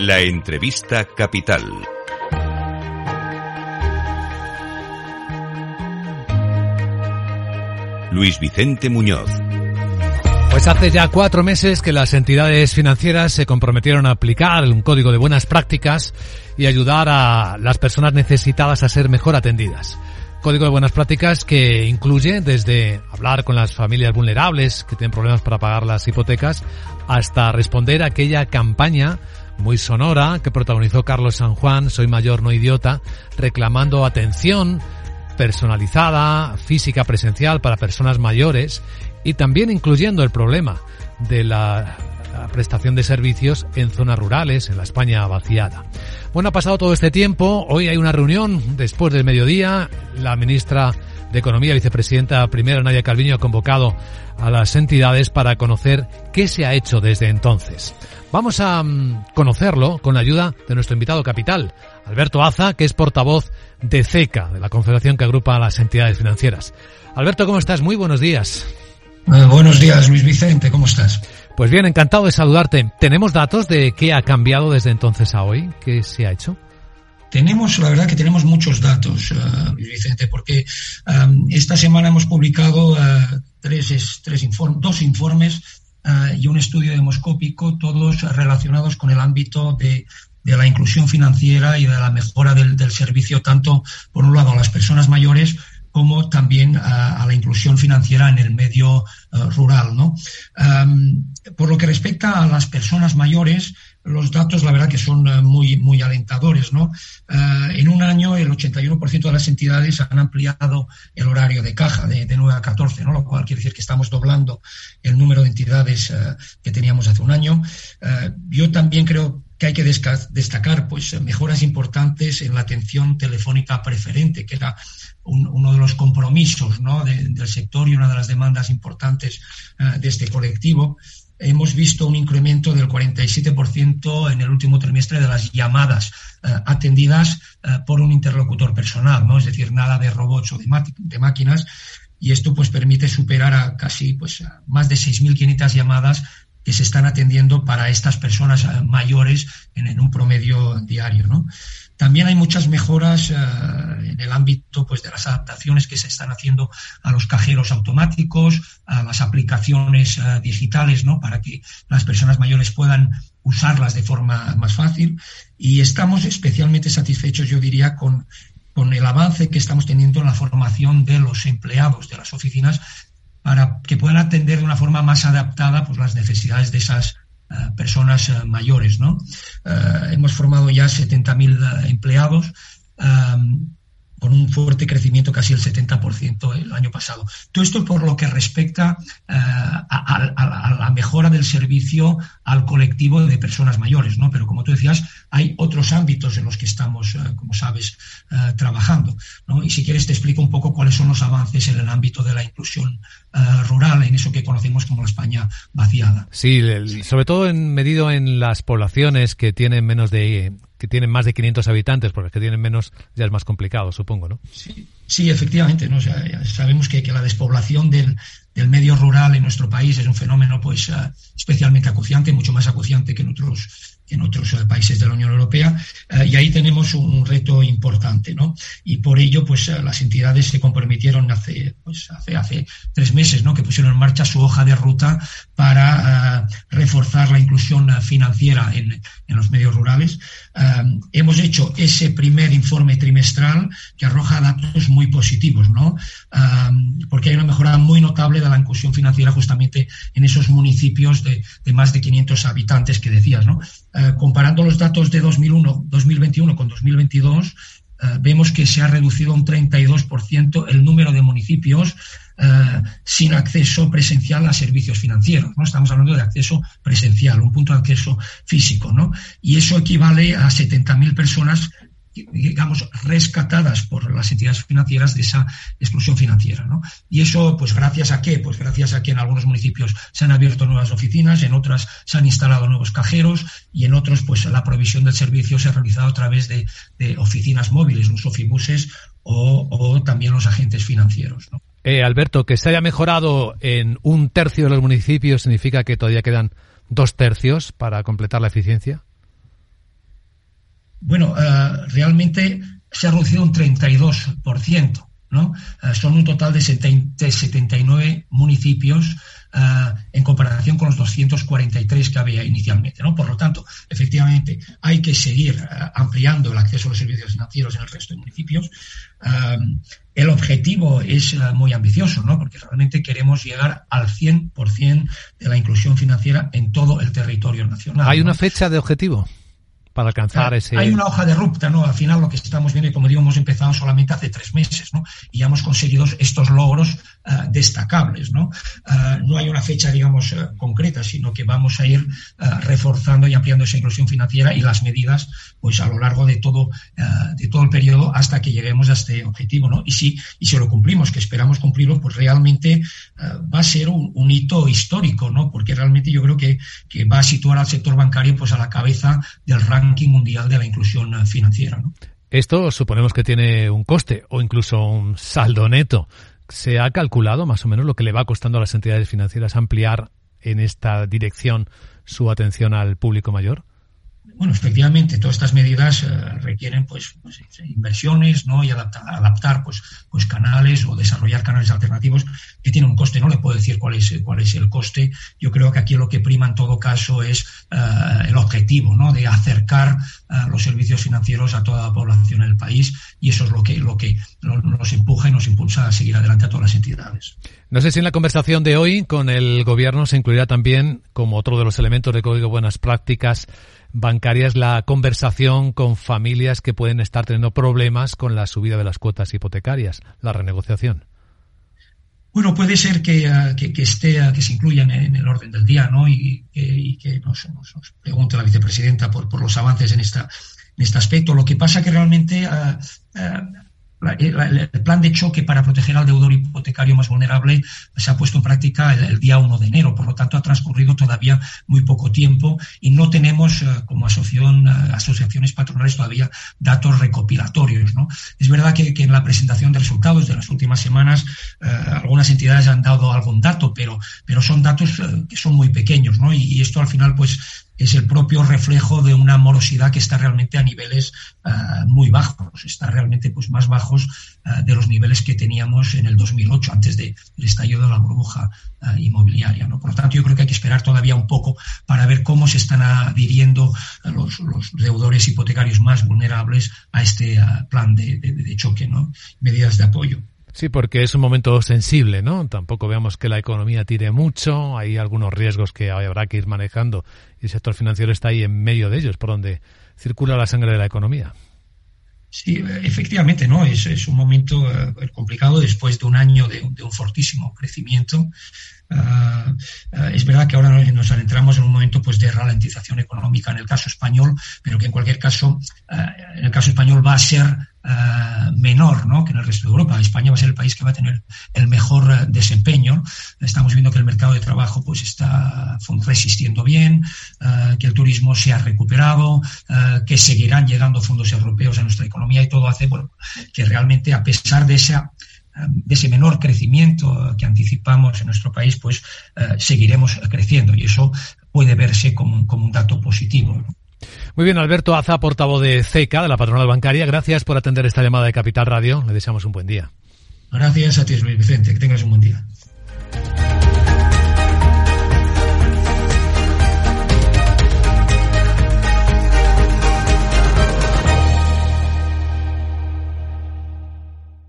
La entrevista capital. Luis Vicente Muñoz. Pues hace ya cuatro meses que las entidades financieras se comprometieron a aplicar un código de buenas prácticas y ayudar a las personas necesitadas a ser mejor atendidas. Código de buenas prácticas que incluye desde hablar con las familias vulnerables que tienen problemas para pagar las hipotecas hasta responder a aquella campaña muy sonora que protagonizó Carlos San Juan, Soy mayor, no idiota, reclamando atención personalizada, física, presencial para personas mayores y también incluyendo el problema de la, prestación de servicios en zonas rurales, en la España vaciada. Bueno, ha pasado todo este tiempo, hoy hay una reunión después del mediodía, la ministra de Economía, vicepresidenta primera Nadia Calviño, ha convocado a las entidades para conocer qué se ha hecho desde entonces. Vamos a mm, conocerlo con la ayuda de nuestro invitado capital, Alberto Aza, que es portavoz de CECA, de la confederación que agrupa a las entidades financieras. Alberto, ¿cómo estás? Muy buenos días. Eh, buenos días, Luis Vicente, ¿cómo estás? Pues bien, encantado de saludarte. ¿Tenemos datos de qué ha cambiado desde entonces a hoy? ¿Qué se ha hecho? Tenemos, la verdad que tenemos muchos datos, uh, Vicente, porque um, esta semana hemos publicado uh, tres, tres inform dos informes y un estudio demoscópico, todos relacionados con el ámbito de, de la inclusión financiera y de la mejora del, del, servicio, tanto por un lado a las personas mayores como también a, la inclusión financiera en el medio rural. ¿no? Um, por lo que respecta a las personas mayores, los datos, la verdad, que son eh, muy, muy alentadores. ¿no? Uh, en un año, el 81% de las entidades han ampliado el horario de caja de, de 9 a 14, ¿no? lo cual quiere decir que estamos doblando el número de entidades uh, que teníamos hace un año. Yo también creo que hay que destacar pues, mejoras importantes en la atención telefónica preferente, que era un, uno de los compromisos ¿no? de, del sector y una de las demandas importantes de este colectivo hemos visto un incremento del 47% en el último trimestre de las llamadas eh, atendidas eh, por un interlocutor personal, ¿no? Es decir, nada de robots o de, de máquinas. Y esto pues permite superar a casi pues a más de 6.500 llamadas que se están atendiendo para estas personas eh, mayores en, un promedio diario, ¿no? También hay muchas mejoras uh, en el ámbito pues, de las adaptaciones que se están haciendo a los cajeros automáticos, a las aplicaciones uh, digitales, ¿no? Para que las personas mayores puedan usarlas de forma más fácil. Y estamos especialmente satisfechos, yo diría, con, con el avance que estamos teniendo en la formación de los empleados de las oficinas para que puedan atender de una forma más adaptada pues, las necesidades de esas Uh, personas uh, mayores. ¿no? Uh, hemos formado ya 70.000 empleados con un fuerte crecimiento, casi el 70% el año pasado. Todo esto por lo que respecta a, la mejora del servicio al colectivo de personas mayores, ¿no? Pero como tú decías, hay otros ámbitos en los que estamos, como sabes, trabajando, ¿no? Y si quieres te explico un poco son los avances en el ámbito de la inclusión rural, en eso que conocemos como la España vaciada. Sí, el, sobre todo en, medido en las poblaciones que tienen menos de que tienen más de 500 habitantes, porque que tienen menos ya es más complicado, supongo, ¿no? Sí, sí efectivamente, ¿no? Sabemos que, la despoblación del, del, medio rural en nuestro país es un fenómeno pues uh, especialmente acuciante, mucho más acuciante que en otros en otros uh, países de la Unión Europea uh, y ahí tenemos un, reto importante, ¿no? Y por ello, pues las entidades se comprometieron hace, pues, hace, hace tres meses, ¿no? Que pusieron en marcha su hoja de ruta para reforzar la inclusión financiera en, en los medios rurales. Hemos hecho ese primer informe trimestral que arroja datos muy positivos, ¿no? porque hay una mejora muy notable de la inclusión financiera justamente en esos municipios de, más de 500 habitantes que decías. Eh, comparando los datos de 2001, 2021 con 2022, eh, vemos que se ha reducido un 32% el número de municipios eh, sin acceso presencial a servicios financieros. ¿no? Estamos hablando de acceso presencial, un punto de acceso físico. ¿no? Y eso equivale a 70.000 personas digamos, rescatadas por las entidades financieras de esa exclusión financiera. ¿no? Y eso, pues, gracias a qué? Pues gracias a que en algunos municipios se han abierto nuevas oficinas, en otras se han instalado nuevos cajeros y en otros, pues, la provisión del servicio se ha realizado a través de, oficinas móviles, los ofibuses o, o, también los agentes financieros. ¿no? Eh, Alberto, que se haya mejorado en un tercio de los municipios significa que todavía quedan dos tercios para completar la eficiencia. Bueno, realmente se ha reducido un 32%. ¿No? son un total de 79 municipios Ah, en comparación con los 243 que había inicialmente. ¿no? Por lo tanto, efectivamente, hay que seguir ah, ampliando el acceso a los servicios financieros en el resto de municipios. El objetivo es muy ambicioso, ¿no? porque realmente queremos llegar al 100% de la inclusión financiera en todo el territorio nacional. ¿Hay una fecha de objetivo? Para alcanzar ese. Hay una hoja de ruta, ¿no? Al final lo que estamos viendo, y como digo, hemos empezado solamente hace tres meses, ¿no? Y ya hemos conseguido estos logros eh, destacables, ¿no? Eh, no hay una fecha, digamos, eh, concreta, sino que vamos a ir reforzando y ampliando esa inclusión financiera y las medidas, pues a lo largo de todo, de todo el periodo hasta que lleguemos a este objetivo, ¿no? Y si, y si lo cumplimos, que esperamos cumplirlo, pues realmente va a ser un, un, hito histórico, ¿no? Porque realmente yo creo que, que va a situar al sector bancario, pues a la cabeza del ranking mundial de la inclusión financiera. Esto suponemos que tiene un coste o incluso un saldo neto. ¿Se ha calculado más o menos lo que le va costando a las entidades financieras ampliar en esta dirección su atención al público mayor? Bueno, efectivamente, todas estas medidas eh, requieren pues, pues, inversiones, ¿no? Y adaptar, adaptar pues, pues canales o desarrollar canales alternativos que tienen un coste. No le puedo decir cuál es cuál es el coste. Yo creo que aquí lo que prima en todo caso es eh, el objetivo, ¿no? De acercar eh, los servicios financieros a toda la población del país y eso es lo que lo que nos empuja y nos impulsa a seguir adelante a todas las entidades. No sé si en la conversación de hoy con el gobierno se incluirá también como otro de los elementos de código de buenas prácticas bancarias la conversación con familias que pueden estar teniendo problemas con la subida de las cuotas hipotecarias, la renegociación. Bueno, puede ser que, ah, esté, ah, que se incluyan en el orden del día, ¿no? Y, que nos, pregunte la vicepresidenta por, por los avances en esta en este aspecto. Lo que pasa que realmente ah, el plan de choque para proteger al deudor hipotecario más vulnerable se ha puesto en práctica el, día 1 de enero, por lo tanto ha transcurrido todavía muy poco tiempo y no tenemos eh, como asociación, eh, asociaciones patronales todavía datos recopilatorios. ¿no? Es verdad que, en la presentación de resultados de las últimas semanas eh, algunas entidades han dado algún dato, pero, pero son datos que son muy pequeños ¿no? y esto al final pues es el propio reflejo de una morosidad que está realmente a niveles uh, muy bajos, está realmente pues más bajos uh, de los niveles que teníamos en el 2008, antes del de estallido de la burbuja uh, inmobiliaria. ¿no? Por lo tanto, yo creo que hay que esperar todavía un poco para ver cómo se están adhiriendo los, deudores hipotecarios más vulnerables a este plan de, de choque, ¿no? medidas de apoyo. Sí, porque es un momento sensible, ¿no? Tampoco veamos que la economía tire mucho, hay algunos riesgos que habrá que ir manejando y el sector financiero está ahí en medio de ellos, por donde circula la sangre de la economía. Sí, efectivamente, ¿no? Es, un momento eh, complicado después de un año de, un fortísimo crecimiento. Uh, es verdad que ahora nos adentramos en un momento pues de ralentización económica en el caso español, pero que en cualquier caso, uh, en el caso español va a ser uh, menor ¿no? que en el resto de Europa. España va a ser el país que va a tener el mejor uh, desempeño. Estamos viendo que el mercado de trabajo pues está resistiendo bien, uh, que el turismo se ha recuperado, que seguirán llegando fondos europeos a nuestra economía y todo hace bueno, que realmente a pesar de esa de ese menor crecimiento que anticipamos en nuestro país, pues seguiremos creciendo y eso puede verse como, como un dato positivo. Muy bien, Alberto Aza, portavoz de CECA, de la patronal bancaria. Gracias por atender esta llamada de Capital Radio. Le deseamos un buen día. Gracias a ti, Vicente. Que tengas un buen día.